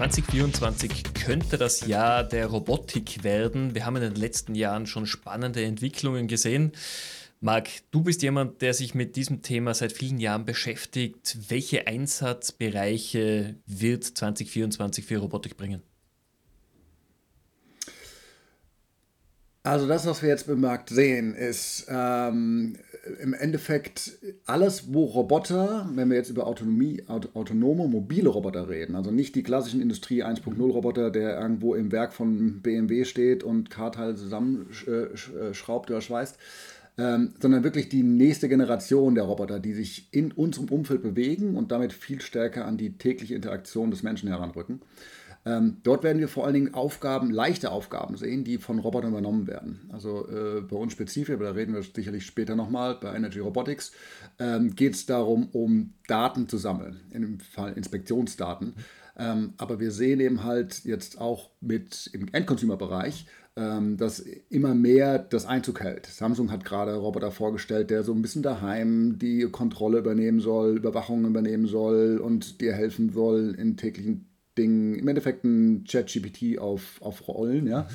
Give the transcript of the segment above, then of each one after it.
2024 könnte das Jahr der Robotik werden. Wir haben in den letzten Jahren schon spannende Entwicklungen gesehen. Marc, du bist jemand, der sich mit diesem Thema seit vielen Jahren beschäftigt. Welche Einsatzbereiche wird 2024 für Robotik bringen? Also das, was wir jetzt bemerkt sehen, ist ähm, im Endeffekt alles, wo Roboter, wenn wir jetzt über Autonomie, autonome, mobile Roboter reden, also nicht die klassischen Industrie 1.0 Roboter, der irgendwo im Werk von BMW steht und Karteile zusammenschraubt oder schweißt, ähm, sondern wirklich die nächste Generation der Roboter, die sich in unserem Umfeld bewegen und damit viel stärker an die tägliche Interaktion des Menschen heranrücken. Ähm, dort werden wir vor allen Dingen Aufgaben, leichte Aufgaben sehen, die von Robotern übernommen werden. Also äh, bei uns spezifisch, aber da reden wir sicherlich später nochmal, bei Energy Robotics, ähm, geht es darum, um Daten zu sammeln, dem Fall Inspektionsdaten. Ähm, aber wir sehen eben halt jetzt auch mit im Endconsumer-Bereich, ähm, dass immer mehr das Einzug hält. Samsung hat gerade Roboter vorgestellt, der so ein bisschen daheim die Kontrolle übernehmen soll, Überwachung übernehmen soll und dir helfen soll in täglichen Ding, im Endeffekt ein Chat-GPT auf, auf Rollen. Ja?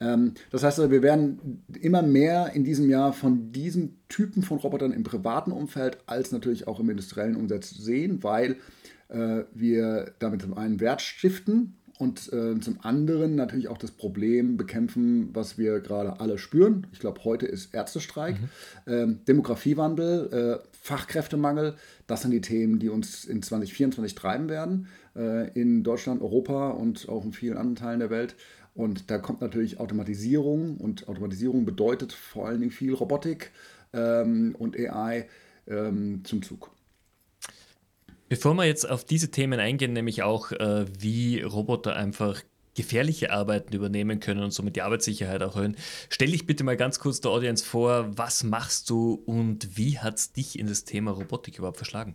Ähm, das heißt, also, wir werden immer mehr in diesem Jahr von diesen Typen von Robotern im privaten Umfeld als natürlich auch im industriellen Umsatz sehen, weil äh, wir damit zum einen Wert stiften und äh, zum anderen natürlich auch das Problem bekämpfen, was wir gerade alle spüren. Ich glaube, heute ist Ärztestreik, mhm. ähm, Demografiewandel, äh, Fachkräftemangel. Das sind die Themen, die uns in 2024 treiben werden, äh, in Deutschland, Europa und auch in vielen anderen Teilen der Welt. Und da kommt natürlich Automatisierung und Automatisierung bedeutet vor allen Dingen viel Robotik ähm, und AI ähm, zum Zug. Bevor wir jetzt auf diese Themen eingehen, nämlich auch, äh, wie Roboter einfach gefährliche Arbeiten übernehmen können und somit die Arbeitssicherheit auch erhöhen, stell dich bitte mal ganz kurz der Audience vor, was machst du und wie hat es dich in das Thema Robotik überhaupt verschlagen?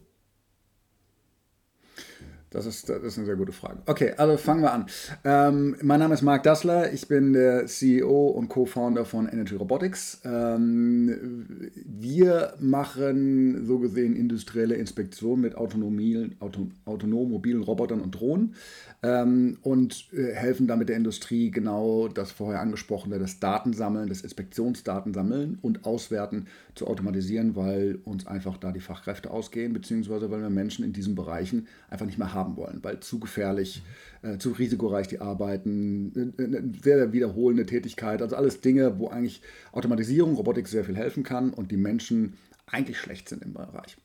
Das ist, das ist eine sehr gute Frage. Okay, also fangen wir an. Ähm, mein Name ist Marc Dassler, ich bin der CEO und Co-Founder von Energy Robotics. Ähm, wir machen so gesehen industrielle Inspektion mit autonomen, auto, autonom mobilen Robotern und Drohnen ähm, und äh, helfen damit der Industrie genau das vorher angesprochene, das Datensammeln, das Inspektionsdatensammeln und Auswerten zu automatisieren, weil uns einfach da die Fachkräfte ausgehen, beziehungsweise weil wir Menschen in diesen Bereichen einfach nicht mehr haben wollen, weil zu gefährlich, äh, zu risikoreich die arbeiten, eine sehr wiederholende Tätigkeit, also alles Dinge, wo eigentlich Automatisierung, Robotik sehr viel helfen kann und die Menschen eigentlich schlecht sind im Bereich.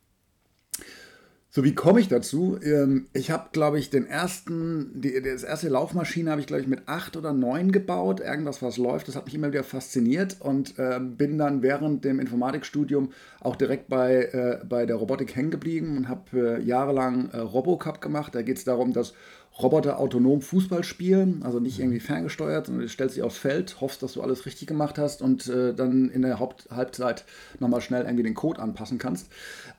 So, wie komme ich dazu? Ähm, ich habe, glaube ich, den ersten, die, das erste Laufmaschine habe ich, glaube ich, mit acht oder neun gebaut. Irgendwas, was läuft. Das hat mich immer wieder fasziniert und äh, bin dann während dem Informatikstudium auch direkt bei, äh, bei der Robotik hängen geblieben und habe äh, jahrelang äh, Robocup gemacht. Da geht es darum, dass Roboter autonom Fußball spielen, also nicht mhm. irgendwie ferngesteuert, sondern du stellst dich aufs Feld, hoffst, dass du alles richtig gemacht hast und äh, dann in der Haupthalbzeit nochmal schnell irgendwie den Code anpassen kannst.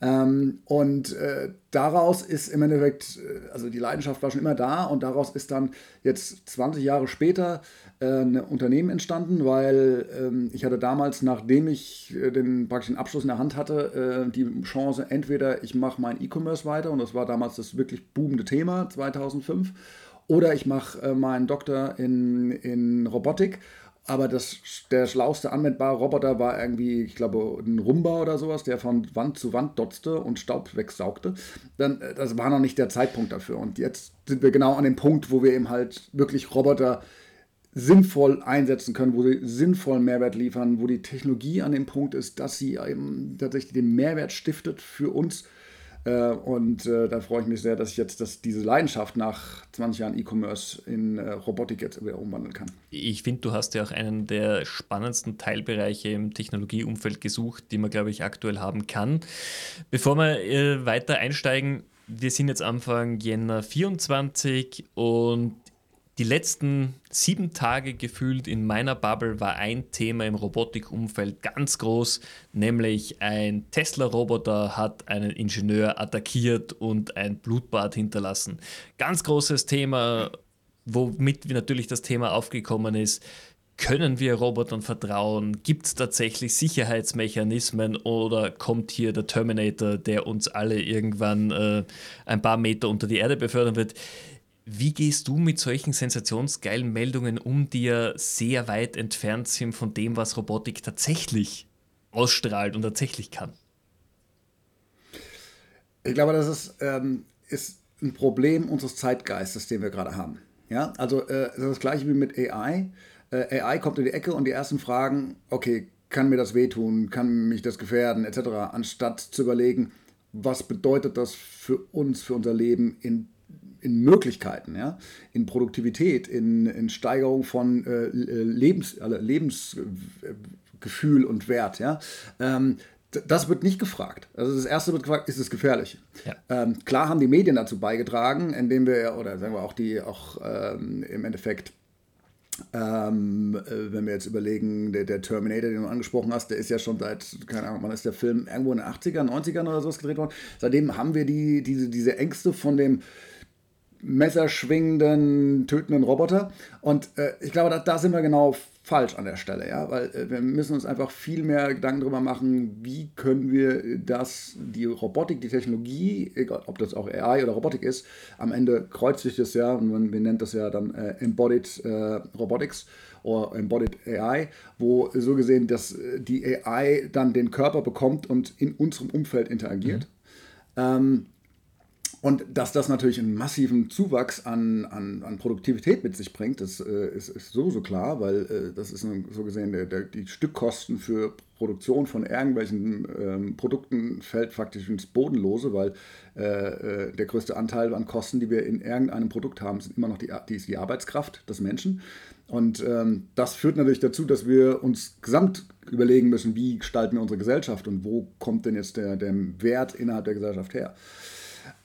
Ähm, und äh, daraus ist im Endeffekt, äh, also die Leidenschaft war schon immer da und daraus ist dann jetzt 20 Jahre später äh, ein Unternehmen entstanden, weil ähm, ich hatte damals, nachdem ich äh, den praktischen Abschluss in der Hand hatte, äh, die Chance, entweder ich mache mein E-Commerce weiter und das war damals das wirklich boomende Thema 2005 oder ich mache äh, meinen Doktor in, in Robotik aber das, der schlauste anwendbare Roboter war irgendwie, ich glaube, ein Rumba oder sowas, der von Wand zu Wand dotzte und Staub wegsaugte. Dann, äh, das war noch nicht der Zeitpunkt dafür. Und jetzt sind wir genau an dem Punkt, wo wir eben halt wirklich Roboter sinnvoll einsetzen können, wo sie sinnvollen Mehrwert liefern, wo die Technologie an dem Punkt ist, dass sie eben tatsächlich den Mehrwert stiftet für uns und äh, da freue ich mich sehr, dass ich jetzt das, diese Leidenschaft nach 20 Jahren E-Commerce in äh, Robotik jetzt wieder umwandeln kann. Ich finde, du hast ja auch einen der spannendsten Teilbereiche im Technologieumfeld gesucht, die man, glaube ich, aktuell haben kann. Bevor wir weiter einsteigen, wir sind jetzt Anfang Jänner 24 und die letzten sieben Tage gefühlt in meiner Bubble war ein Thema im Robotikumfeld ganz groß, nämlich ein Tesla-Roboter hat einen Ingenieur attackiert und ein Blutbad hinterlassen. Ganz großes Thema, womit natürlich das Thema aufgekommen ist. können wir Robotern vertrauen? Gibt es tatsächlich Sicherheitsmechanismen oder kommt hier der Terminator, der uns alle irgendwann äh, ein paar Meter unter die Erde befördern wird? Wie gehst du mit solchen sensationsgeilen Meldungen um, die ja sehr weit entfernt sind von dem, was Robotik tatsächlich ausstrahlt und tatsächlich kann? Ich glaube, das ist, ähm, ist ein Problem unseres Zeitgeistes, den wir gerade haben. Ja, also äh, das, ist das gleiche wie mit AI äh, AI kommt in die Ecke und die ersten Fragen, okay, kann mir das wehtun, kann mich das gefährden, etc., anstatt zu überlegen, was bedeutet das für uns, für unser Leben in, in Möglichkeiten, ja? in Produktivität, in, in Steigerung von äh, Lebens, also Lebensgefühl und Wert. Ja? Ähm, das wird nicht gefragt. Also das erste wird gefragt, ist es gefährlich? Ja. Ähm, klar haben die Medien dazu beigetragen, indem wir, oder sagen wir auch die auch ähm, im Endeffekt ähm, äh, wenn wir jetzt überlegen, der, der, Terminator, den du angesprochen hast, der ist ja schon seit, keine Ahnung, wann ist der Film irgendwo in den 80ern, 90ern oder sowas gedreht worden. Seitdem haben wir die, diese, diese Ängste von dem messerschwingenden, tötenden Roboter. Und äh, ich glaube, da, da sind wir genau falsch an der Stelle, ja, weil äh, wir müssen uns einfach viel mehr Gedanken darüber machen, wie können wir das, die Robotik, die Technologie, egal ob das auch AI oder Robotik ist, am Ende kreuzt sich das ja und man, wir nennt das ja dann äh, Embodied äh, Robotics oder Embodied AI, wo so gesehen, dass äh, die AI dann den Körper bekommt und in unserem Umfeld interagiert. Mhm. Ähm, und dass das natürlich einen massiven Zuwachs an, an, an Produktivität mit sich bringt, das äh, ist, ist so klar, weil äh, das ist so gesehen, der, der, die Stückkosten für Produktion von irgendwelchen ähm, Produkten fällt faktisch ins Bodenlose, weil äh, äh, der größte Anteil an Kosten, die wir in irgendeinem Produkt haben, sind immer noch die, die, die Arbeitskraft des Menschen. Und ähm, das führt natürlich dazu, dass wir uns gesamt überlegen müssen, wie gestalten wir unsere Gesellschaft und wo kommt denn jetzt der, der Wert innerhalb der Gesellschaft her.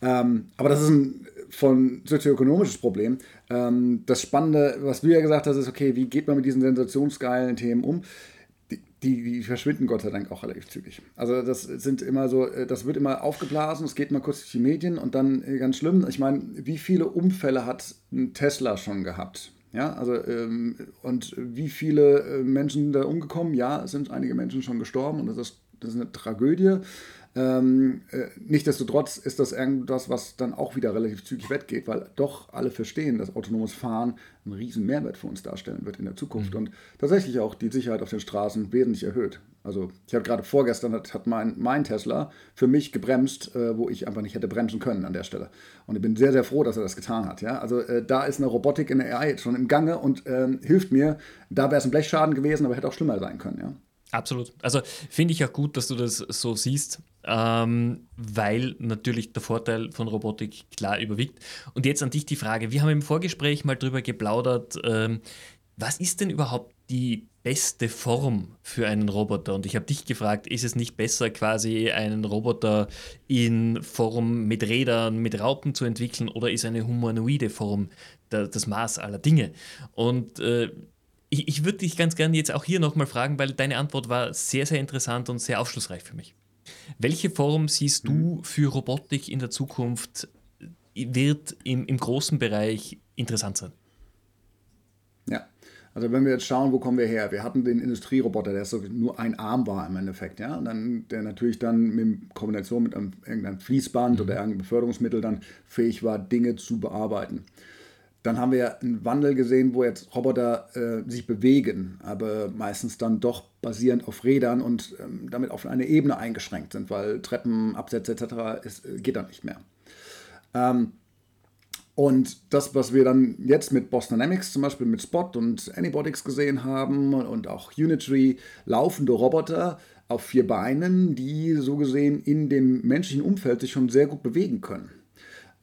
Ähm, aber das ist ein von sozioökonomisches Problem. Ähm, das Spannende, was du ja gesagt hast, ist, okay, wie geht man mit diesen sensationsgeilen Themen um? Die, die, die, verschwinden Gott sei Dank auch relativ zügig. Also das sind immer so, äh, das wird immer aufgeblasen, es geht mal kurz durch die Medien und dann äh, ganz schlimm. Ich meine, wie viele Unfälle hat ein Tesla schon gehabt? Ja, also ähm, und wie viele äh, Menschen da umgekommen? Ja, es sind einige Menschen schon gestorben und das ist, das ist eine Tragödie. Ähm, äh, Nichtsdestotrotz ist das irgendwas, was dann auch wieder relativ zügig weggeht, weil doch alle verstehen, dass autonomes Fahren einen riesen Mehrwert für uns darstellen wird in der Zukunft mhm. und tatsächlich auch die Sicherheit auf den Straßen wesentlich erhöht. Also ich habe gerade vorgestern hat, hat mein, mein Tesla für mich gebremst, äh, wo ich einfach nicht hätte bremsen können an der Stelle. Und ich bin sehr, sehr froh, dass er das getan hat. Ja? Also äh, da ist eine Robotik in der AI schon im Gange und ähm, hilft mir. Da wäre es ein Blechschaden gewesen, aber hätte auch schlimmer sein können. Ja? Absolut. Also finde ich auch gut, dass du das so siehst, ähm, weil natürlich der Vorteil von Robotik klar überwiegt. Und jetzt an dich die Frage: Wir haben im Vorgespräch mal drüber geplaudert, ähm, was ist denn überhaupt die beste Form für einen Roboter? Und ich habe dich gefragt, ist es nicht besser, quasi einen Roboter in Form mit Rädern, mit Raupen zu entwickeln oder ist eine humanoide Form das Maß aller Dinge? Und äh, ich, ich würde dich ganz gerne jetzt auch hier nochmal fragen, weil deine Antwort war sehr, sehr interessant und sehr aufschlussreich für mich. Welche Form siehst du mhm. für Robotik in der Zukunft wird im, im großen Bereich interessant sein? Ja, also wenn wir jetzt schauen, wo kommen wir her? Wir hatten den Industrieroboter, der so nur ein Arm war im Endeffekt, ja, und dann der natürlich dann in Kombination mit einem, irgendeinem Fließband mhm. oder irgendeinem Beförderungsmittel dann fähig war, Dinge zu bearbeiten. Dann haben wir einen Wandel gesehen, wo jetzt Roboter äh, sich bewegen, aber meistens dann doch basierend auf Rädern und ähm, damit auf eine Ebene eingeschränkt sind, weil Treppen, Absätze etc. Ist, äh, geht dann nicht mehr. Ähm, und das, was wir dann jetzt mit Boston Dynamics zum Beispiel mit Spot und Anybotics gesehen haben und auch Unitree, laufende Roboter auf vier Beinen, die so gesehen in dem menschlichen Umfeld sich schon sehr gut bewegen können.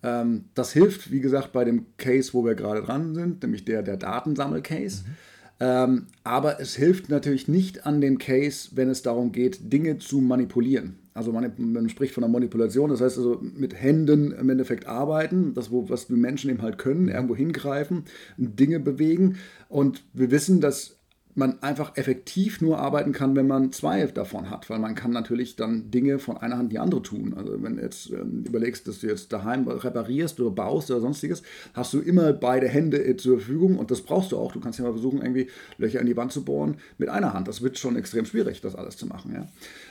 Ähm, das hilft, wie gesagt, bei dem Case, wo wir gerade dran sind, nämlich der, der Datensammel-Case. Mhm. Ähm, aber es hilft natürlich nicht an dem Case, wenn es darum geht, Dinge zu manipulieren. Also man, man spricht von einer Manipulation, das heißt also mit Händen im Endeffekt arbeiten, das, wo, was die Menschen eben halt können, irgendwo hingreifen, Dinge bewegen. Und wir wissen, dass man einfach effektiv nur arbeiten kann, wenn man zwei davon hat, weil man kann natürlich dann Dinge von einer Hand in die andere tun. Also wenn du jetzt ähm, überlegst, dass du jetzt daheim reparierst oder baust oder sonstiges, hast du immer beide Hände äh, zur Verfügung und das brauchst du auch. Du kannst ja mal versuchen, irgendwie Löcher in die Wand zu bohren mit einer Hand. Das wird schon extrem schwierig, das alles zu machen. Ja?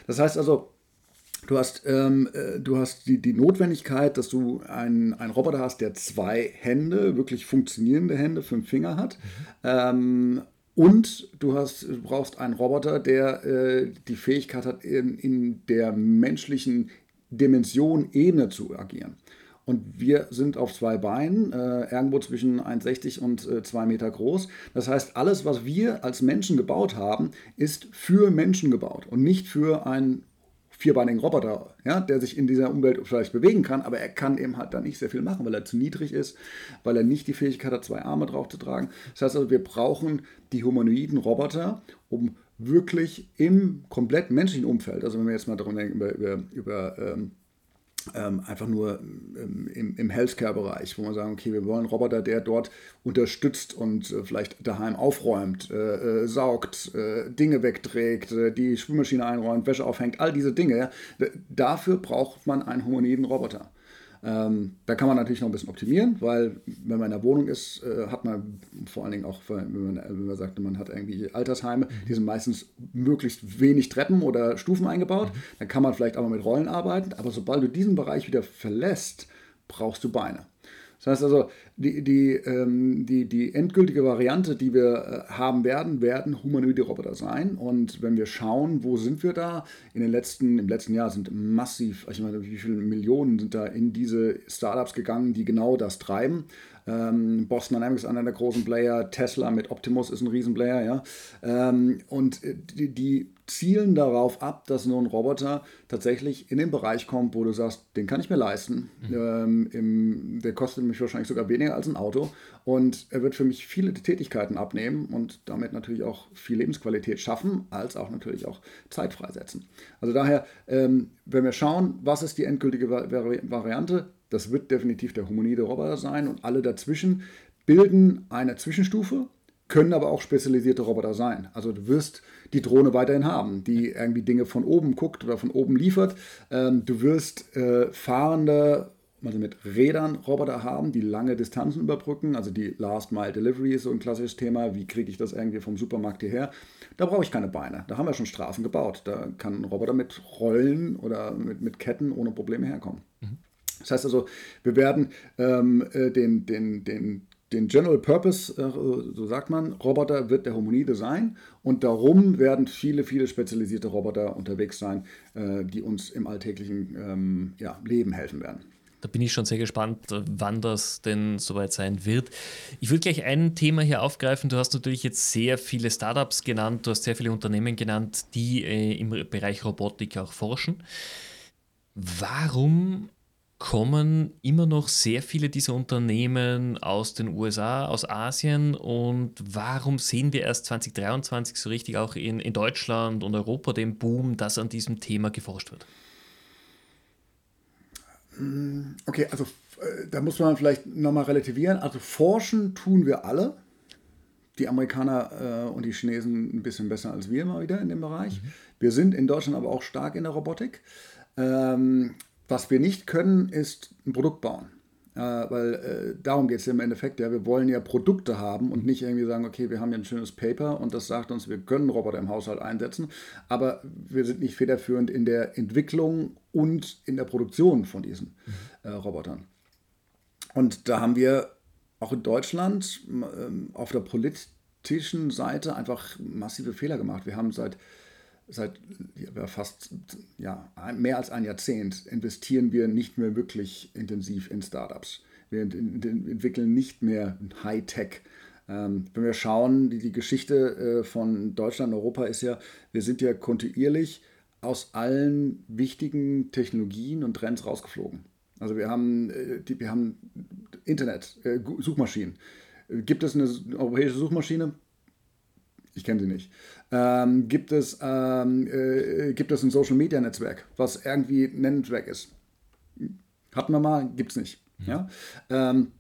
Das heißt also, Du hast, ähm, äh, du hast die, die Notwendigkeit, dass du einen, einen Roboter hast, der zwei Hände, wirklich funktionierende Hände, fünf Finger hat. Mhm. Ähm, und du, hast, brauchst einen Roboter, der äh, die Fähigkeit hat, in, in der menschlichen Dimension Ebene zu agieren. Und wir sind auf zwei Beinen, äh, irgendwo zwischen 1,60 und äh, 2 Meter groß. Das heißt, alles, was wir als Menschen gebaut haben, ist für Menschen gebaut und nicht für ein vierbeinigen Roboter, ja, der sich in dieser Umwelt vielleicht bewegen kann, aber er kann eben halt da nicht sehr viel machen, weil er zu niedrig ist, weil er nicht die Fähigkeit hat, zwei Arme drauf zu tragen. Das heißt also, wir brauchen die humanoiden Roboter, um wirklich im komplett menschlichen Umfeld, also wenn wir jetzt mal darum denken, über, über, über ähm, ähm, einfach nur ähm, im, im Healthcare-Bereich, wo man sagen, okay, wir wollen einen Roboter, der dort unterstützt und äh, vielleicht daheim aufräumt, äh, äh, saugt, äh, Dinge wegträgt, äh, die Spülmaschine einräumt, Wäsche aufhängt, all diese Dinge. Dafür braucht man einen humanoiden Roboter. Ähm, da kann man natürlich noch ein bisschen optimieren, weil wenn man in der Wohnung ist, äh, hat man vor allen Dingen auch, wenn man, wenn man sagt, man hat irgendwie Altersheime, mhm. die sind meistens möglichst wenig Treppen oder Stufen eingebaut. Mhm. Dann kann man vielleicht auch mal mit Rollen arbeiten, aber sobald du diesen Bereich wieder verlässt, brauchst du Beine. Das heißt also, die, die, ähm, die, die endgültige Variante, die wir äh, haben werden, werden humanoide Roboter sein. Und wenn wir schauen, wo sind wir da? In den letzten, Im letzten Jahr sind massiv, ich meine, wie viele Millionen sind da in diese Startups gegangen, die genau das treiben. Ähm, Boston Dynamics ist einer der großen Player, Tesla mit Optimus ist ein Riesenplayer, ja. Ähm, und äh, die, die, zielen darauf ab, dass nur ein Roboter tatsächlich in den Bereich kommt, wo du sagst, den kann ich mir leisten. Mhm. Ähm, im, der kostet mich wahrscheinlich sogar weniger als ein Auto und er wird für mich viele Tätigkeiten abnehmen und damit natürlich auch viel Lebensqualität schaffen, als auch natürlich auch Zeit freisetzen. Also daher, ähm, wenn wir schauen, was ist die endgültige Variante, das wird definitiv der humanoide Roboter sein und alle dazwischen bilden eine Zwischenstufe, können aber auch spezialisierte Roboter sein. Also du wirst die Drohne weiterhin haben, die irgendwie Dinge von oben guckt oder von oben liefert. Ähm, du wirst äh, fahrende, also mit Rädern Roboter haben, die lange Distanzen überbrücken. Also die Last Mile Delivery ist so ein klassisches Thema. Wie kriege ich das irgendwie vom Supermarkt hierher? Da brauche ich keine Beine. Da haben wir schon Straßen gebaut. Da kann ein Roboter mit Rollen oder mit, mit Ketten ohne Probleme herkommen. Mhm. Das heißt also, wir werden ähm, äh, den, den, den, den General Purpose, äh, so sagt man, Roboter wird der Homonide sein und darum werden viele, viele spezialisierte Roboter unterwegs sein, äh, die uns im alltäglichen ähm, ja, Leben helfen werden. Da bin ich schon sehr gespannt, wann das denn soweit sein wird. Ich würde gleich ein Thema hier aufgreifen. Du hast natürlich jetzt sehr viele Startups genannt, du hast sehr viele Unternehmen genannt, die äh, im Bereich Robotik auch forschen. Warum kommen immer noch sehr viele dieser Unternehmen aus den USA, aus Asien. Und warum sehen wir erst 2023 so richtig auch in, in Deutschland und Europa den Boom, dass an diesem Thema geforscht wird? Mm, okay, also äh, da muss man vielleicht nochmal relativieren. Also forschen tun wir alle. Die Amerikaner äh, und die Chinesen ein bisschen besser als wir mal wieder in dem Bereich. Mhm. Wir sind in Deutschland aber auch stark in der Robotik. Ähm, was wir nicht können, ist ein Produkt bauen. Äh, weil äh, darum geht es ja im Endeffekt. Ja, wir wollen ja Produkte haben und nicht irgendwie sagen, okay, wir haben hier ein schönes Paper und das sagt uns, wir können Roboter im Haushalt einsetzen, aber wir sind nicht federführend in der Entwicklung und in der Produktion von diesen mhm. äh, Robotern. Und da haben wir auch in Deutschland ähm, auf der politischen Seite einfach massive Fehler gemacht. Wir haben seit seit ja, fast ja, mehr als ein Jahrzehnt investieren wir nicht mehr wirklich intensiv in Startups. Wir entwickeln nicht mehr Hightech. Ähm, wenn wir schauen, die, die Geschichte äh, von Deutschland und Europa ist ja, wir sind ja kontinuierlich aus allen wichtigen Technologien und Trends rausgeflogen. Also wir haben, äh, die, wir haben Internet, äh, Suchmaschinen. Gibt es eine europäische Suchmaschine? Ich kenne sie nicht ähm, gibt, es, ähm, äh, gibt es ein Social-Media-Netzwerk, was irgendwie nennenswert ist. Hatten wir mal, gibt es nicht. Mhm. Ja? Ähm,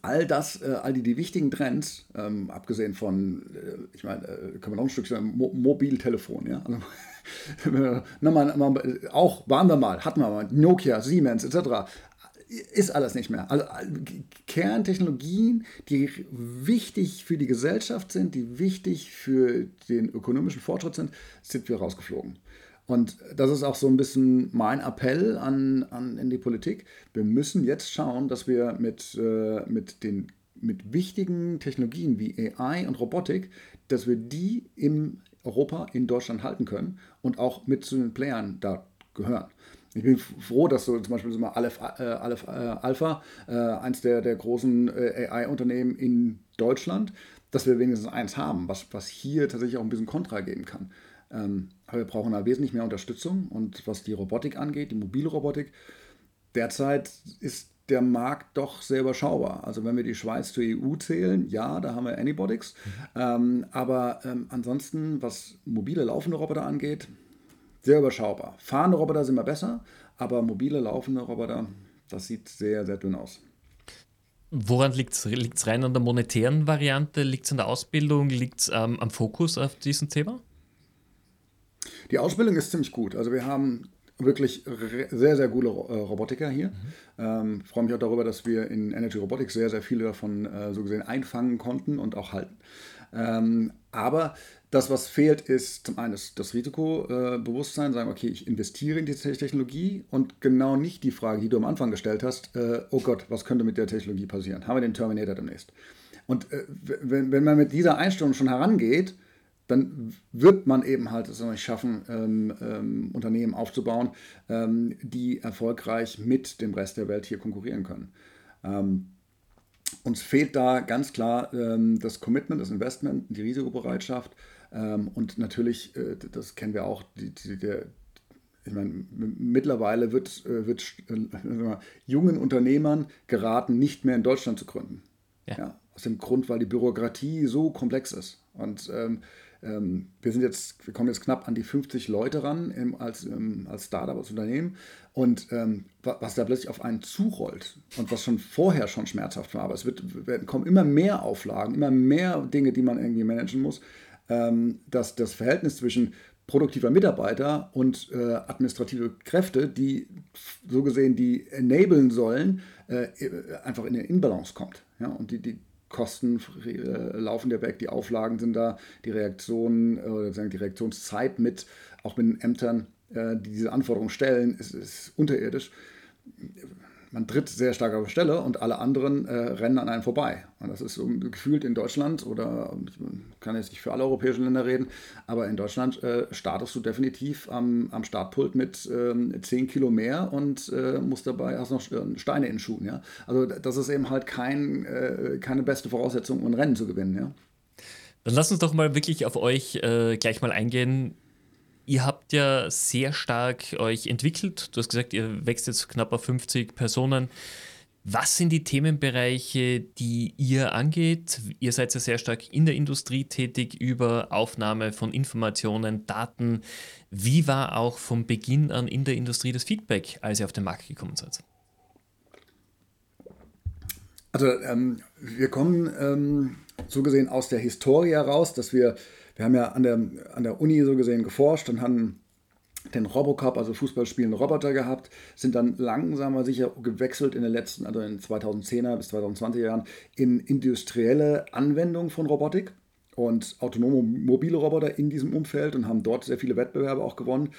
all das, äh, all die, die wichtigen Trends, ähm, abgesehen von, äh, ich meine, äh, können wir noch ein Stück sagen, Mo Mobiltelefon, ja. Also, na, mal, mal, auch waren wir mal, hatten wir mal, Nokia, Siemens etc. Ist alles nicht mehr. Also Kerntechnologien, die wichtig für die Gesellschaft sind, die wichtig für den ökonomischen Fortschritt sind, sind wir rausgeflogen. Und das ist auch so ein bisschen mein Appell an, an in die Politik. Wir müssen jetzt schauen, dass wir mit, äh, mit den mit wichtigen Technologien wie AI und Robotik, dass wir die in Europa, in Deutschland halten können und auch mit zu den Playern da gehören. Ich bin froh, dass so zum Beispiel so mal Aleph, äh, Aleph äh, Alpha, äh, eins der, der großen äh, AI-Unternehmen in Deutschland, dass wir wenigstens eins haben, was, was hier tatsächlich auch ein bisschen Kontra geben kann. Ähm, aber wir brauchen da wesentlich mehr Unterstützung. Und was die Robotik angeht, die mobile Robotik, derzeit ist der Markt doch sehr überschaubar. Also wenn wir die Schweiz zur EU zählen, ja, da haben wir Anybotics. Mhm. Ähm, aber ähm, ansonsten, was mobile laufende Roboter angeht, sehr überschaubar. Fahrende Roboter sind immer besser, aber mobile laufende Roboter, das sieht sehr, sehr dünn aus. Woran liegt es? Liegt es rein an der monetären Variante? Liegt es an der Ausbildung? Liegt es ähm, am Fokus auf diesem Thema? Die Ausbildung ist ziemlich gut. Also wir haben wirklich sehr, sehr gute äh, Robotiker hier. Mhm. Ähm, freue mich auch darüber, dass wir in Energy Robotics sehr, sehr viele davon äh, so gesehen einfangen konnten und auch halten. Ähm, aber das, was fehlt, ist zum einen das, das Risikobewusstsein, sagen, okay, ich investiere in die Technologie und genau nicht die Frage, die du am Anfang gestellt hast, äh, oh Gott, was könnte mit der Technologie passieren? Haben wir den Terminator demnächst? Und äh, wenn, wenn man mit dieser Einstellung schon herangeht, dann wird man eben halt es nicht schaffen, ähm, ähm, Unternehmen aufzubauen, ähm, die erfolgreich mit dem Rest der Welt hier konkurrieren können. Ähm, uns fehlt da ganz klar ähm, das Commitment, das Investment, die Risikobereitschaft und natürlich, äh, das kennen wir auch, die, die, der, ich meine, mittlerweile wird, äh, wird äh, jungen Unternehmern geraten, nicht mehr in Deutschland zu gründen. Ja. ja aus dem Grund, weil die Bürokratie so komplex ist. Und ähm, ähm, wir sind jetzt, wir kommen jetzt knapp an die 50 Leute ran im, als, ähm, als Startup, als Unternehmen. Und ähm, was da plötzlich auf einen zurollt und was schon vorher schon schmerzhaft war, aber es wird, werden, kommen immer mehr Auflagen, immer mehr Dinge, die man irgendwie managen muss, ähm, dass das Verhältnis zwischen produktiver Mitarbeiter und äh, administrative Kräfte, die so gesehen die enablen sollen, äh, einfach in eine Inbalance kommt. Ja? Und die, die, Kosten äh, laufen ja weg, die Auflagen sind da, die Reaktionen äh, oder die Reaktionszeit mit, auch mit den Ämtern, äh, die diese Anforderungen stellen, ist, ist unterirdisch. Man tritt sehr stark auf Stelle und alle anderen äh, rennen an einem vorbei. Und das ist so gefühlt in Deutschland oder ich kann jetzt nicht für alle europäischen Länder reden, aber in Deutschland äh, startest du definitiv am, am Startpult mit ähm, 10 Kilo mehr und äh, musst dabei, hast noch Steine in den Schuhen. Ja? Also das ist eben halt kein, äh, keine beste Voraussetzung, um ein Rennen zu gewinnen. Ja? Dann lass uns doch mal wirklich auf euch äh, gleich mal eingehen. Ihr habt ja sehr stark euch entwickelt. Du hast gesagt, ihr wächst jetzt knapp auf 50 Personen. Was sind die Themenbereiche, die ihr angeht? Ihr seid ja sehr stark in der Industrie tätig über Aufnahme von Informationen, Daten. Wie war auch vom Beginn an in der Industrie das Feedback, als ihr auf den Markt gekommen seid? Also ähm, wir kommen ähm, so gesehen aus der Historie heraus, dass wir wir haben ja an der, an der Uni so gesehen geforscht und haben den Robocup, also Fußballspielende Roboter gehabt, sind dann langsam aber sicher gewechselt in den letzten, also in 2010er bis 2020er Jahren, in industrielle Anwendung von Robotik und autonome mobile Roboter in diesem Umfeld und haben dort sehr viele Wettbewerbe auch gewonnen.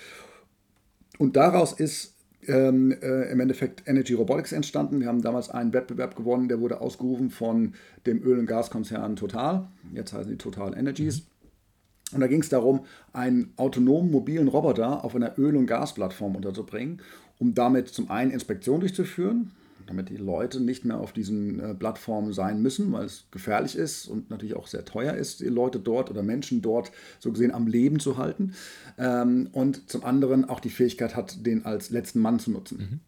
Und daraus ist ähm, äh, im Endeffekt Energy Robotics entstanden. Wir haben damals einen Wettbewerb gewonnen, der wurde ausgerufen von dem Öl- und Gaskonzern Total. Jetzt heißen die Total Energies. Mhm. Und da ging es darum, einen autonomen mobilen Roboter auf einer Öl- und Gasplattform unterzubringen, um damit zum einen Inspektion durchzuführen, damit die Leute nicht mehr auf diesen äh, Plattformen sein müssen, weil es gefährlich ist und natürlich auch sehr teuer ist, die Leute dort oder Menschen dort so gesehen am Leben zu halten. Ähm, und zum anderen auch die Fähigkeit hat, den als letzten Mann zu nutzen. Mhm.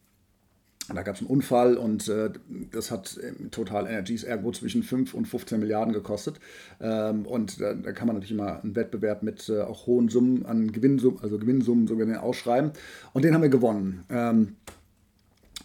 Da gab es einen Unfall und äh, das hat Total Energies ergo zwischen 5 und 15 Milliarden gekostet. Ähm, und da, da, kann man natürlich immer einen Wettbewerb mit äh, auch hohen Summen an Gewinnsummen, also Gewinnsummen sogar ausschreiben. Und den haben wir gewonnen. Ähm,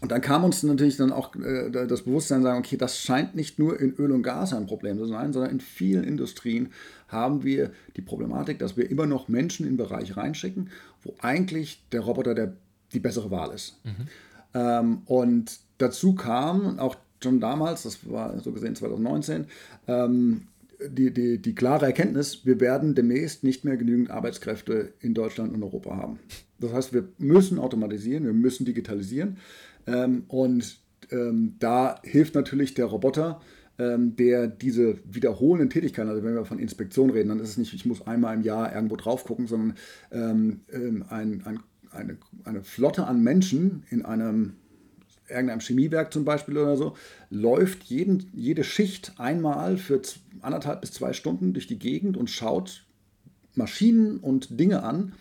Und dann kam uns natürlich dann auch äh, das Bewusstsein sagen, okay, das scheint nicht nur in Öl und Gas ein Problem zu sein, sondern in vielen Industrien haben wir die Problematik, dass wir immer noch Menschen in Bereiche reinschicken, wo eigentlich der Roboter der, die bessere Wahl ist. Mhm. Ähm, und dazu kam auch schon damals, das war so gesehen 2019, ähm, die, die, die klare Erkenntnis, wir werden demnächst nicht mehr genügend Arbeitskräfte in Deutschland und Europa haben. Das heißt, wir müssen automatisieren, wir müssen digitalisieren. Ähm, und ähm, da hilft natürlich der Roboter, ähm, der diese wiederholenden Tätigkeiten, also wenn wir von Inspektion reden, dann ist es nicht, ich muss einmal im Jahr irgendwo drauf gucken, sondern ähm, ähm, ein, ein, eine, eine Flotte an Menschen in einem irgendeinem Chemiewerk zum Beispiel oder so, läuft jeden, jede Schicht einmal für anderthalb bis zwei Stunden durch die Gegend und schaut Maschinen und Dinge an,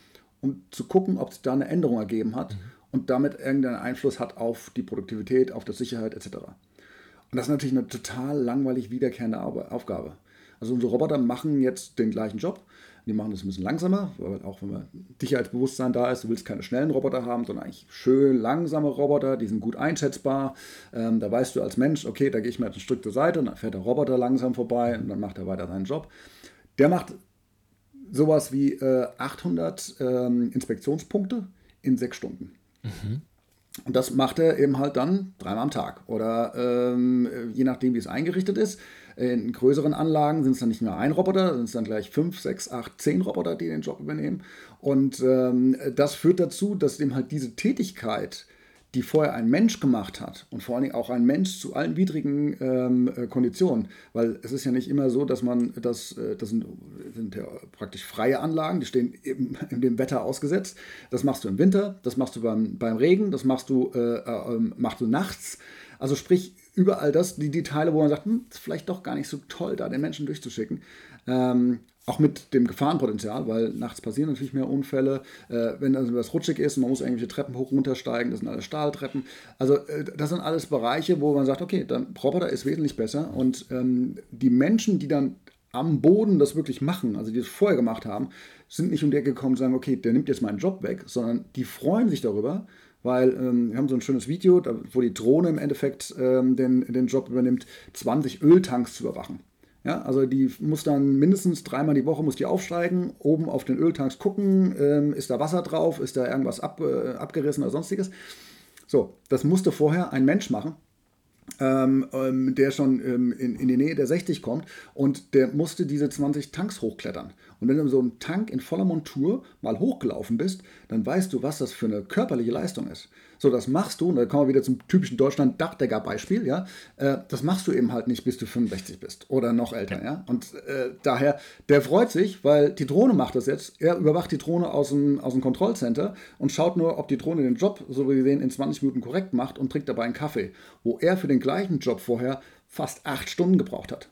um zu gucken, ob es da eine Änderung ergeben hat mhm. und damit irgendeinen Einfluss hat auf die Produktivität, auf die Sicherheit etc. Und das ist natürlich eine total langweilig wiederkehrende Aufgabe. Also unsere Roboter machen jetzt den gleichen Job, die machen das ein bisschen langsamer, weil auch wenn man Sicherheitsbewusstsein da ist, du willst keine schnellen Roboter haben, sondern eigentlich schön langsame Roboter, die sind gut einschätzbar. Ähm, da weißt du als Mensch, okay, da gehe ich mal ein Stück zur Seite und dann fährt der Roboter langsam vorbei und dann macht er weiter seinen Job. Der macht sowas wie äh, 800 ähm, Inspektionspunkte in sechs Stunden. Mhm. Und das macht er eben halt dann dreimal am Tag. Oder ähm, je nachdem, wie es eingerichtet ist, in größeren Anlagen sind es dann nicht mehr ein Roboter, sind es dann gleich fünf, sechs, acht, zehn Roboter, die den Job übernehmen. Und ähm, das führt dazu, dass eben halt diese Tätigkeit, die vorher ein Mensch gemacht hat und vor allen Dingen auch ein Mensch zu allen widrigen ähm, äh, Konditionen, weil es ist ja nicht immer so, dass man das, äh, das sind, sind ja praktisch freie Anlagen, die stehen eben in dem Wetter ausgesetzt. Das machst du im Winter, das machst du beim, beim Regen, das machst du, äh, äh, ähm, machst du nachts. Also sprich, überall das, die, die Teile, wo man sagt, hm, ist vielleicht doch gar nicht so toll, da den Menschen durchzuschicken. Ähm, auch mit dem Gefahrenpotenzial, weil nachts passieren natürlich mehr Unfälle. Äh, wenn also was rutschig ist und man muss irgendwelche Treppen hoch runtersteigen, das sind alles Stahltreppen. Also äh, das sind alles Bereiche, wo man sagt, okay, dann Roboter ist wesentlich besser. Und ähm, die Menschen, die dann am Boden das wirklich machen, also die das vorher gemacht haben, sind nicht um die Ecke gekommen und sagen, okay, der nimmt jetzt meinen Job weg, sondern die freuen sich darüber, weil ähm, wir haben so ein schönes Video, wo die Drohne im Endeffekt ähm, den, den Job übernimmt, 20 Öltanks zu überwachen. Ja, also die muss dann mindestens dreimal die Woche muss die aufsteigen, oben auf den Öltanks gucken, ähm, ist da Wasser drauf, ist da irgendwas ab, äh, abgerissen oder sonstiges. So, das musste vorher ein Mensch machen, ähm, ähm, der schon ähm, in, in die Nähe der 60 kommt und der musste diese 20 Tanks hochklettern. Und wenn du so einen Tank in voller Montur mal hochgelaufen bist, dann weißt du, was das für eine körperliche Leistung ist. So, das machst du, und da kommen wir wieder zum typischen Deutschland-Dachdecker-Beispiel, ja. Äh, das machst du eben halt nicht, bis du 65 bist oder noch älter, ja. Und äh, daher, der freut sich, weil die Drohne macht das jetzt. Er überwacht die Drohne aus dem, aus dem Kontrollcenter und schaut nur, ob die Drohne den Job, so wie wir sehen, in 20 Minuten korrekt macht und trinkt dabei einen Kaffee, wo er für den gleichen Job vorher fast acht Stunden gebraucht hat.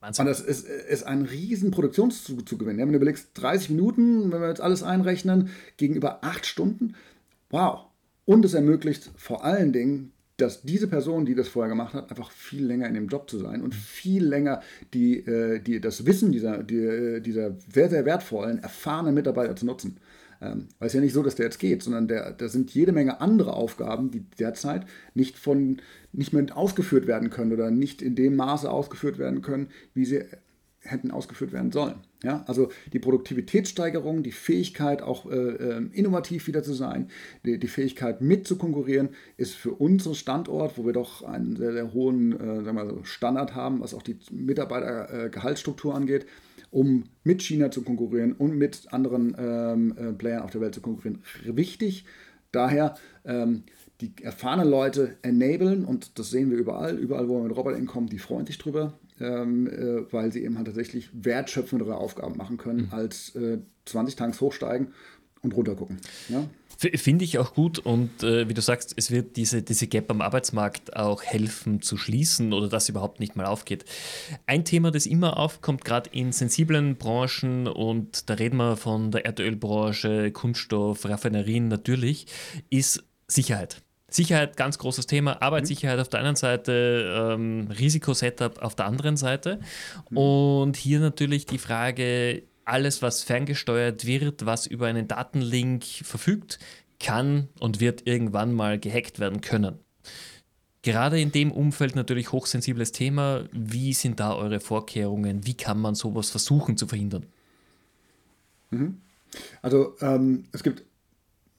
Wahnsinn. Und das ist, ist ein riesen Produktionszugewinn. Ja, wenn du überlegst, 30 Minuten, wenn wir jetzt alles einrechnen, gegenüber acht Stunden, wow. Und es ermöglicht vor allen Dingen, dass diese Person, die das vorher gemacht hat, einfach viel länger in dem Job zu sein und viel länger die, äh, die, das Wissen dieser, die, dieser sehr, sehr wertvollen, erfahrenen Mitarbeiter zu nutzen. Ähm, weil es ja nicht so, dass der jetzt geht, sondern der, da sind jede Menge andere Aufgaben, die derzeit nicht, von, nicht mehr ausgeführt werden können oder nicht in dem Maße ausgeführt werden können, wie sie hätten ausgeführt werden sollen. Ja, also die Produktivitätssteigerung, die Fähigkeit auch äh, ähm, innovativ wieder zu sein, die, die, Fähigkeit mit zu konkurrieren, ist für unseren Standort, wo wir doch einen sehr, sehr hohen äh, sagen wir so Standard haben, was auch die Mitarbeitergehaltsstruktur äh, angeht, um mit China zu konkurrieren und mit anderen ähm, äh, Playern auf der Welt zu konkurrieren, wichtig. Daher ähm, die erfahrenen Leute enablen und das sehen wir überall, überall, wo wir mit Robotern kommen, die freuen sich drüber ähm, äh, weil sie eben halt tatsächlich wertschöpfendere Aufgaben machen können, mhm. als äh, 20 Tanks hochsteigen und runtergucken. Ja? Finde ich auch gut und äh, wie du sagst, es wird diese, diese Gap am Arbeitsmarkt auch helfen zu schließen oder dass überhaupt nicht mal aufgeht. Ein Thema, das immer aufkommt, gerade in sensiblen Branchen und da reden wir von der Erdölbranche, Kunststoff, Raffinerien natürlich, ist Sicherheit. Sicherheit, ganz großes Thema. Arbeitssicherheit mhm. auf der einen Seite, ähm, Risikosetup auf der anderen Seite. Mhm. Und hier natürlich die Frage, alles, was ferngesteuert wird, was über einen Datenlink verfügt, kann und wird irgendwann mal gehackt werden können. Gerade in dem Umfeld natürlich hochsensibles Thema. Wie sind da eure Vorkehrungen? Wie kann man sowas versuchen zu verhindern? Mhm. Also ähm, es gibt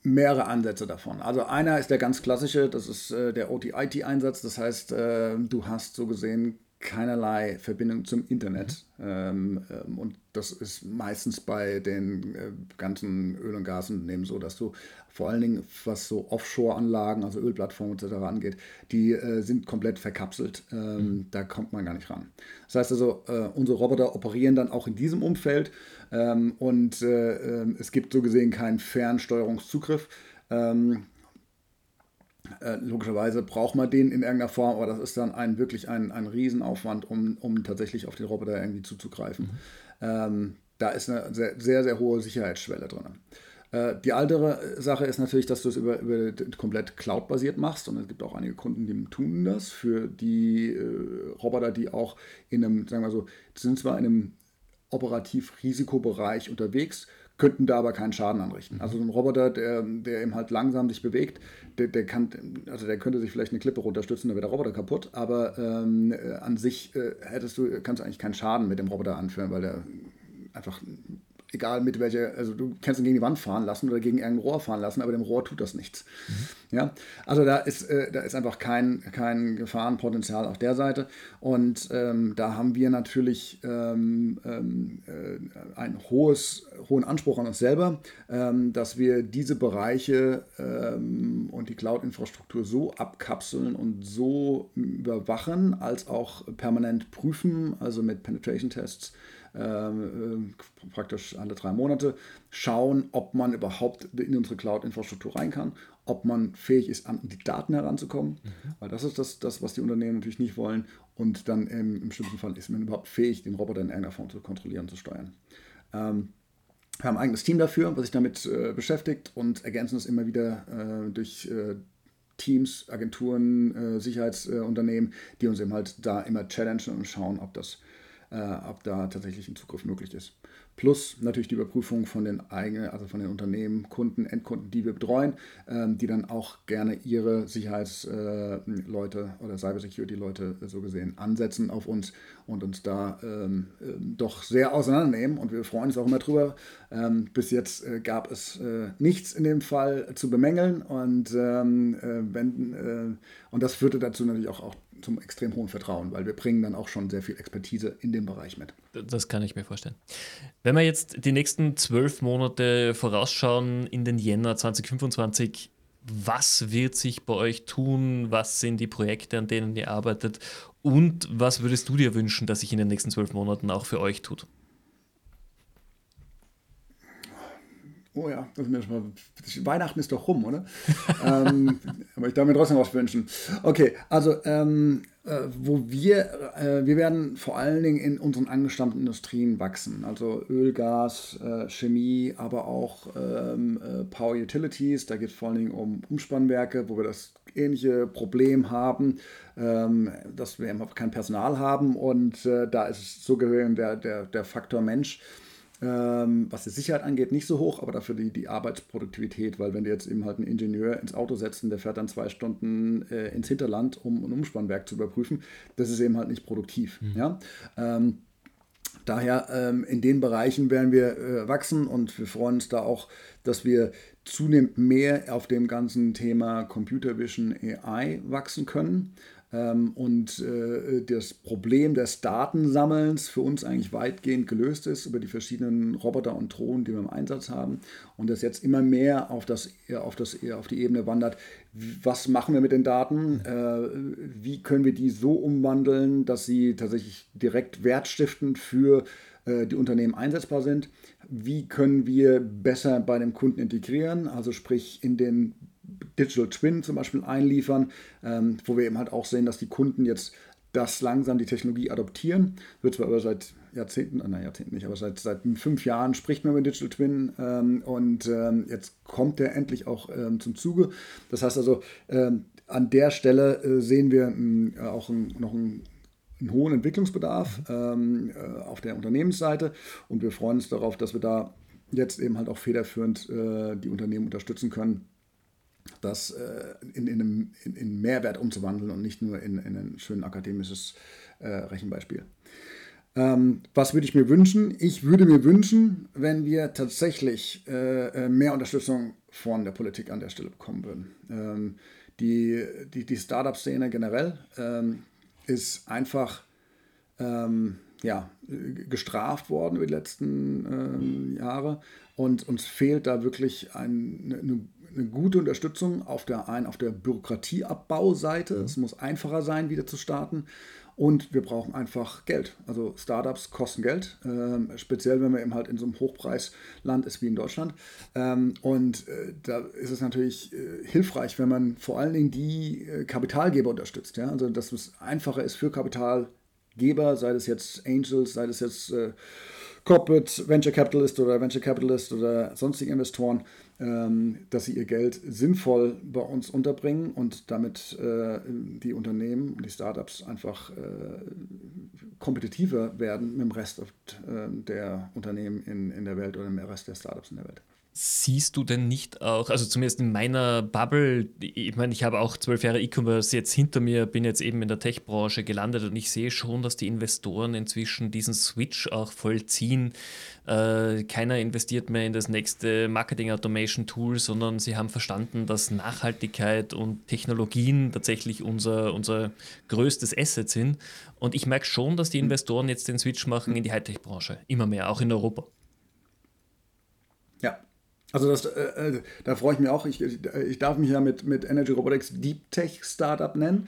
mehrere Ansätze davon. Also einer ist der ganz klassische, das ist äh, der OT-IT-Einsatz. Das heißt, äh, du hast so gesehen keinerlei Verbindung zum Internet. Mhm. Ähm, ähm, und das ist meistens bei den äh, ganzen Öl- und Gasunternehmen so, dass du vor allen Dingen, was so Offshore-Anlagen, also Ölplattformen etc. angeht, die äh, sind komplett verkapselt. Ähm, mhm. Da kommt man gar nicht ran. Das heißt also, äh, unsere Roboter operieren dann auch in diesem Umfeld ähm, und äh, ähm, es gibt so gesehen keinen Fernsteuerungszugriff. Ähm, äh, logischerweise braucht man den in irgendeiner Form, aber das ist dann ein, wirklich ein, ein Riesenaufwand, um, um tatsächlich auf den Roboter irgendwie zuzugreifen. Mhm. Ähm, da ist eine sehr, sehr, sehr hohe Sicherheitsschwelle drin. Äh, die andere Sache ist natürlich, dass du es über, über komplett cloud-basiert machst und es gibt auch einige Kunden, die tun das für die äh, Roboter, die auch in einem, sagen wir so, sind zwar in einem operativ Risikobereich unterwegs, könnten da aber keinen Schaden anrichten. Also ein Roboter, der, der eben halt langsam sich bewegt, der, der kann, also der könnte sich vielleicht eine Klippe runterstützen, dann wäre der Roboter kaputt, aber ähm, an sich äh, hättest du, kannst du eigentlich keinen Schaden mit dem Roboter anführen, weil der einfach egal mit welcher, also du kannst ihn gegen die Wand fahren lassen oder gegen irgendein Rohr fahren lassen, aber dem Rohr tut das nichts. Mhm. Ja, also da ist, äh, da ist einfach kein, kein Gefahrenpotenzial auf der Seite und ähm, da haben wir natürlich ähm, ähm, äh, einen hohes, hohen Anspruch an uns selber, ähm, dass wir diese Bereiche ähm, und die Cloud-Infrastruktur so abkapseln und so überwachen, als auch permanent prüfen, also mit Penetration-Tests ähm, äh, praktisch alle drei Monate, schauen, ob man überhaupt in unsere Cloud-Infrastruktur rein kann, ob man fähig ist, an die Daten heranzukommen, mhm. weil das ist das, das, was die Unternehmen natürlich nicht wollen. Und dann im, im schlimmsten Fall ist man überhaupt fähig, den Roboter in irgendeiner Form zu kontrollieren, zu steuern. Ähm, wir haben ein eigenes Team dafür, was sich damit äh, beschäftigt und ergänzen es immer wieder äh, durch äh, Teams, Agenturen, äh, Sicherheitsunternehmen, die uns eben halt da immer challengen und schauen, ob das äh, ob da tatsächlich ein Zugriff möglich ist. Plus natürlich die Überprüfung von den eigenen, also von den Unternehmen, Kunden, Endkunden, die wir betreuen, ähm, die dann auch gerne ihre Sicherheitsleute äh, oder Cybersecurity-Leute so gesehen ansetzen auf uns und uns da ähm, äh, doch sehr auseinandernehmen. Und wir freuen uns auch immer drüber. Ähm, bis jetzt äh, gab es äh, nichts in dem Fall zu bemängeln und, ähm, äh, wenn, äh, und das führte dazu natürlich auch, auch zum extrem hohen Vertrauen, weil wir bringen dann auch schon sehr viel Expertise in dem Bereich mit. Das kann ich mir vorstellen. Wenn wir jetzt die nächsten zwölf Monate vorausschauen in den Jänner 2025, was wird sich bei euch tun? Was sind die Projekte, an denen ihr arbeitet? Und was würdest du dir wünschen, dass sich in den nächsten zwölf Monaten auch für euch tut? Oh ja, das ist mir schon mal, Weihnachten ist doch rum, oder? ähm, aber ich darf mir trotzdem was wünschen. Okay, also ähm, äh, wo wir, äh, wir werden vor allen Dingen in unseren angestammten Industrien wachsen. Also Öl, Gas, äh, Chemie, aber auch ähm, äh, Power Utilities. Da geht es vor allen Dingen um Umspannwerke, wo wir das ähnliche Problem haben, ähm, dass wir einfach kein Personal haben. Und äh, da ist es so gehören der, der, der Faktor Mensch ähm, was die Sicherheit angeht, nicht so hoch, aber dafür die, die Arbeitsproduktivität, weil wenn du jetzt eben halt einen Ingenieur ins Auto setzt und der fährt dann zwei Stunden äh, ins Hinterland, um ein Umspannwerk zu überprüfen, das ist eben halt nicht produktiv. Mhm. Ja? Ähm, daher ähm, in den Bereichen werden wir äh, wachsen und wir freuen uns da auch, dass wir zunehmend mehr auf dem ganzen Thema Computer Vision AI wachsen können. Ähm, und äh, das Problem des Datensammelns für uns eigentlich weitgehend gelöst ist über die verschiedenen Roboter und Drohnen, die wir im Einsatz haben und das jetzt immer mehr auf, das, auf, das, auf die Ebene wandert. Was machen wir mit den Daten? Äh, wie können wir die so umwandeln, dass sie tatsächlich direkt wertstiftend für äh, die Unternehmen einsetzbar sind? Wie können wir besser bei dem Kunden integrieren, also sprich in den Digital Twin zum Beispiel einliefern, ähm, wo wir eben halt auch sehen, dass die Kunden jetzt das langsam die Technologie adoptieren. Wird zwar aber seit Jahrzehnten, äh, nein, Jahrzehnten nicht, aber seit, seit fünf Jahren spricht man über Digital Twin ähm, und ähm, jetzt kommt der endlich auch ähm, zum Zuge. Das heißt also, ähm, an der Stelle äh, sehen wir äh, auch ein, noch einen, einen hohen Entwicklungsbedarf ähm, äh, auf der Unternehmensseite und wir freuen uns darauf, dass wir da jetzt eben halt auch federführend äh, die Unternehmen unterstützen können das äh, in, in, einem, in, in, Mehrwert umzuwandeln und nicht nur in, in ein schön akademisches äh, Rechenbeispiel. Ähm, was würde ich mir wünschen? Ich würde mir wünschen, wenn wir tatsächlich äh, äh mehr Unterstützung von der Politik an der Stelle bekommen würden. Ähm, die die, die Startup-Szene generell ähm, ist einfach ähm, ja, gestraft worden über die letzten ähm, Jahre und uns fehlt da wirklich ein, eine, eine, gute Unterstützung auf der, ein, auf der Bürokratieabbauseite. Mhm. Es muss einfacher sein, wieder zu starten. Und wir brauchen einfach Geld. Also Startups kosten Geld, äh, speziell wenn man eben halt in so einem Hochpreisland ist wie in Deutschland. Ähm, und äh, da ist es natürlich äh, hilfreich, wenn man vor allen Dingen die äh, Kapitalgeber unterstützt. Ja? Also dass es einfacher ist für Kapitalgeber, sei es jetzt Angels, sei es jetzt äh, Corporate Venture Capitalist oder Venture Capitalist oder sonstige Investoren, ähm, dass sie ihr Geld sinnvoll bei uns unterbringen und damit äh, die Unternehmen und die Startups einfach äh, kompetitiver werden mit dem Rest äh, der Unternehmen in, in der Welt oder mit dem Rest der Startups in der Welt. Siehst du denn nicht auch, also zumindest in meiner Bubble, ich meine, ich habe auch zwölf Jahre E-Commerce jetzt hinter mir, bin jetzt eben in der Tech-Branche gelandet und ich sehe schon, dass die Investoren inzwischen diesen Switch auch vollziehen. Äh, keiner investiert mehr in das nächste Marketing-Automation-Tool, sondern sie haben verstanden, dass Nachhaltigkeit und Technologien tatsächlich unser, unser größtes Asset sind. Und ich merke schon, dass die Investoren jetzt den Switch machen in die Hightech-Branche, immer mehr, auch in Europa. Also das, äh, äh, da freue ich mich auch. Ich, ich darf mich ja mit, mit Energy Robotics Deep Tech Startup nennen.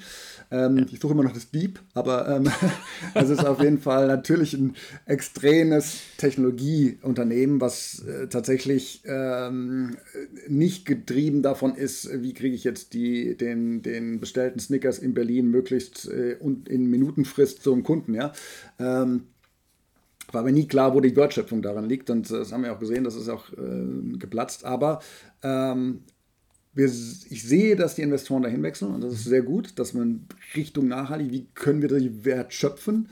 Ähm, ja. Ich suche immer noch das Deep, aber ähm, es ist auf jeden Fall natürlich ein extremes Technologieunternehmen, was äh, tatsächlich ähm, nicht getrieben davon ist, wie kriege ich jetzt die, den, den bestellten Snickers in Berlin möglichst äh, in Minutenfrist zum Kunden. Ja? Ähm, war mir nie klar, wo die Wertschöpfung daran liegt. Und das haben wir auch gesehen, das ist auch äh, geplatzt. Aber ähm, wir, ich sehe, dass die Investoren dahin wechseln und das ist sehr gut, dass man Richtung nachhaltig, wie können wir den Wert schöpfen?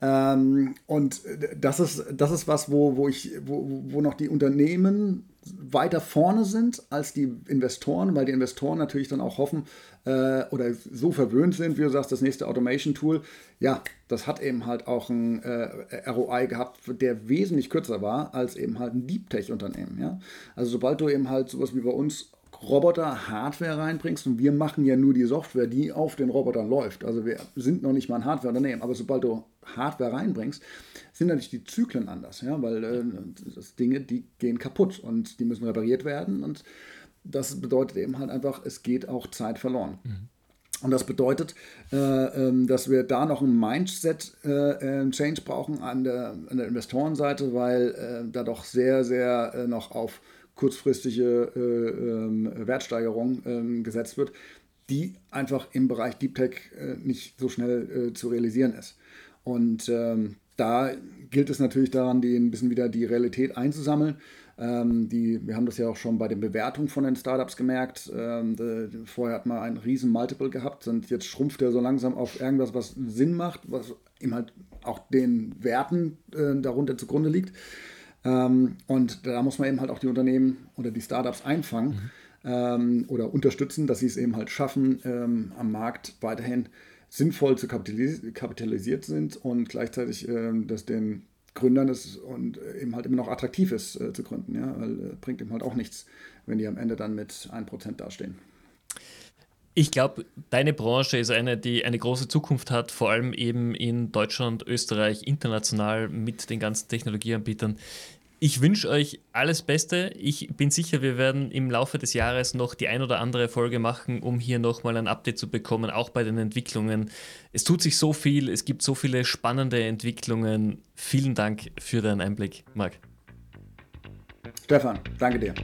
Ähm, und das ist, das ist was, wo, wo, ich, wo, wo noch die Unternehmen weiter vorne sind als die Investoren, weil die Investoren natürlich dann auch hoffen äh, oder so verwöhnt sind, wie du sagst, das nächste Automation-Tool. Ja, das hat eben halt auch ein äh, ROI gehabt, der wesentlich kürzer war als eben halt ein Deep Tech-Unternehmen. Ja? Also sobald du eben halt sowas wie bei uns Roboter Hardware reinbringst und wir machen ja nur die Software, die auf den Robotern läuft. Also wir sind noch nicht mal ein Hardware-Unternehmen, aber sobald du Hardware reinbringst, sind natürlich die Zyklen anders, ja, weil äh, das Dinge, die gehen kaputt und die müssen repariert werden und das bedeutet eben halt einfach, es geht auch Zeit verloren. Mhm. Und das bedeutet, äh, äh, dass wir da noch ein Mindset-Change äh, brauchen an der, an der Investorenseite, weil äh, da doch sehr, sehr äh, noch auf kurzfristige ähm, Wertsteigerung ähm, gesetzt wird, die einfach im Bereich Deep Tech nicht so schnell zu realisieren ist. Und ähm, da gilt es natürlich daran, die ein bisschen wieder die Realität einzusammeln. Ähm, die, wir haben das ja auch schon bei den Bewertungen von den Startups gemerkt. Ähm, de, vorher hat man einen riesen Multiple gehabt und jetzt schrumpft er so langsam auf irgendwas, was Sinn macht, was ihm halt auch den Werten äh, darunter zugrunde liegt. Ähm, und da muss man eben halt auch die Unternehmen oder die Startups einfangen mhm. Ähm, oder unterstützen, dass sie es eben halt schaffen, ähm, am Markt weiterhin sinnvoll zu kapitalis kapitalisiert sind und gleichzeitig, äh, dass den Gründern es und eben halt immer noch attraktiv ist äh, zu gründen. Ja? Weil äh, bringt eben halt auch nichts, wenn die am Ende dann mit 1% dastehen. Ich glaube, deine Branche ist eine, die eine große Zukunft hat, vor allem eben in Deutschland, Österreich, international mit den ganzen Technologieanbietern. Ich wünsche euch alles Beste. Ich bin sicher, wir werden im Laufe des Jahres noch die ein oder andere Folge machen, um hier nochmal ein Update zu bekommen, auch bei den Entwicklungen. Es tut sich so viel, es gibt so viele spannende Entwicklungen. Vielen Dank für deinen Einblick, Marc. Stefan, danke dir.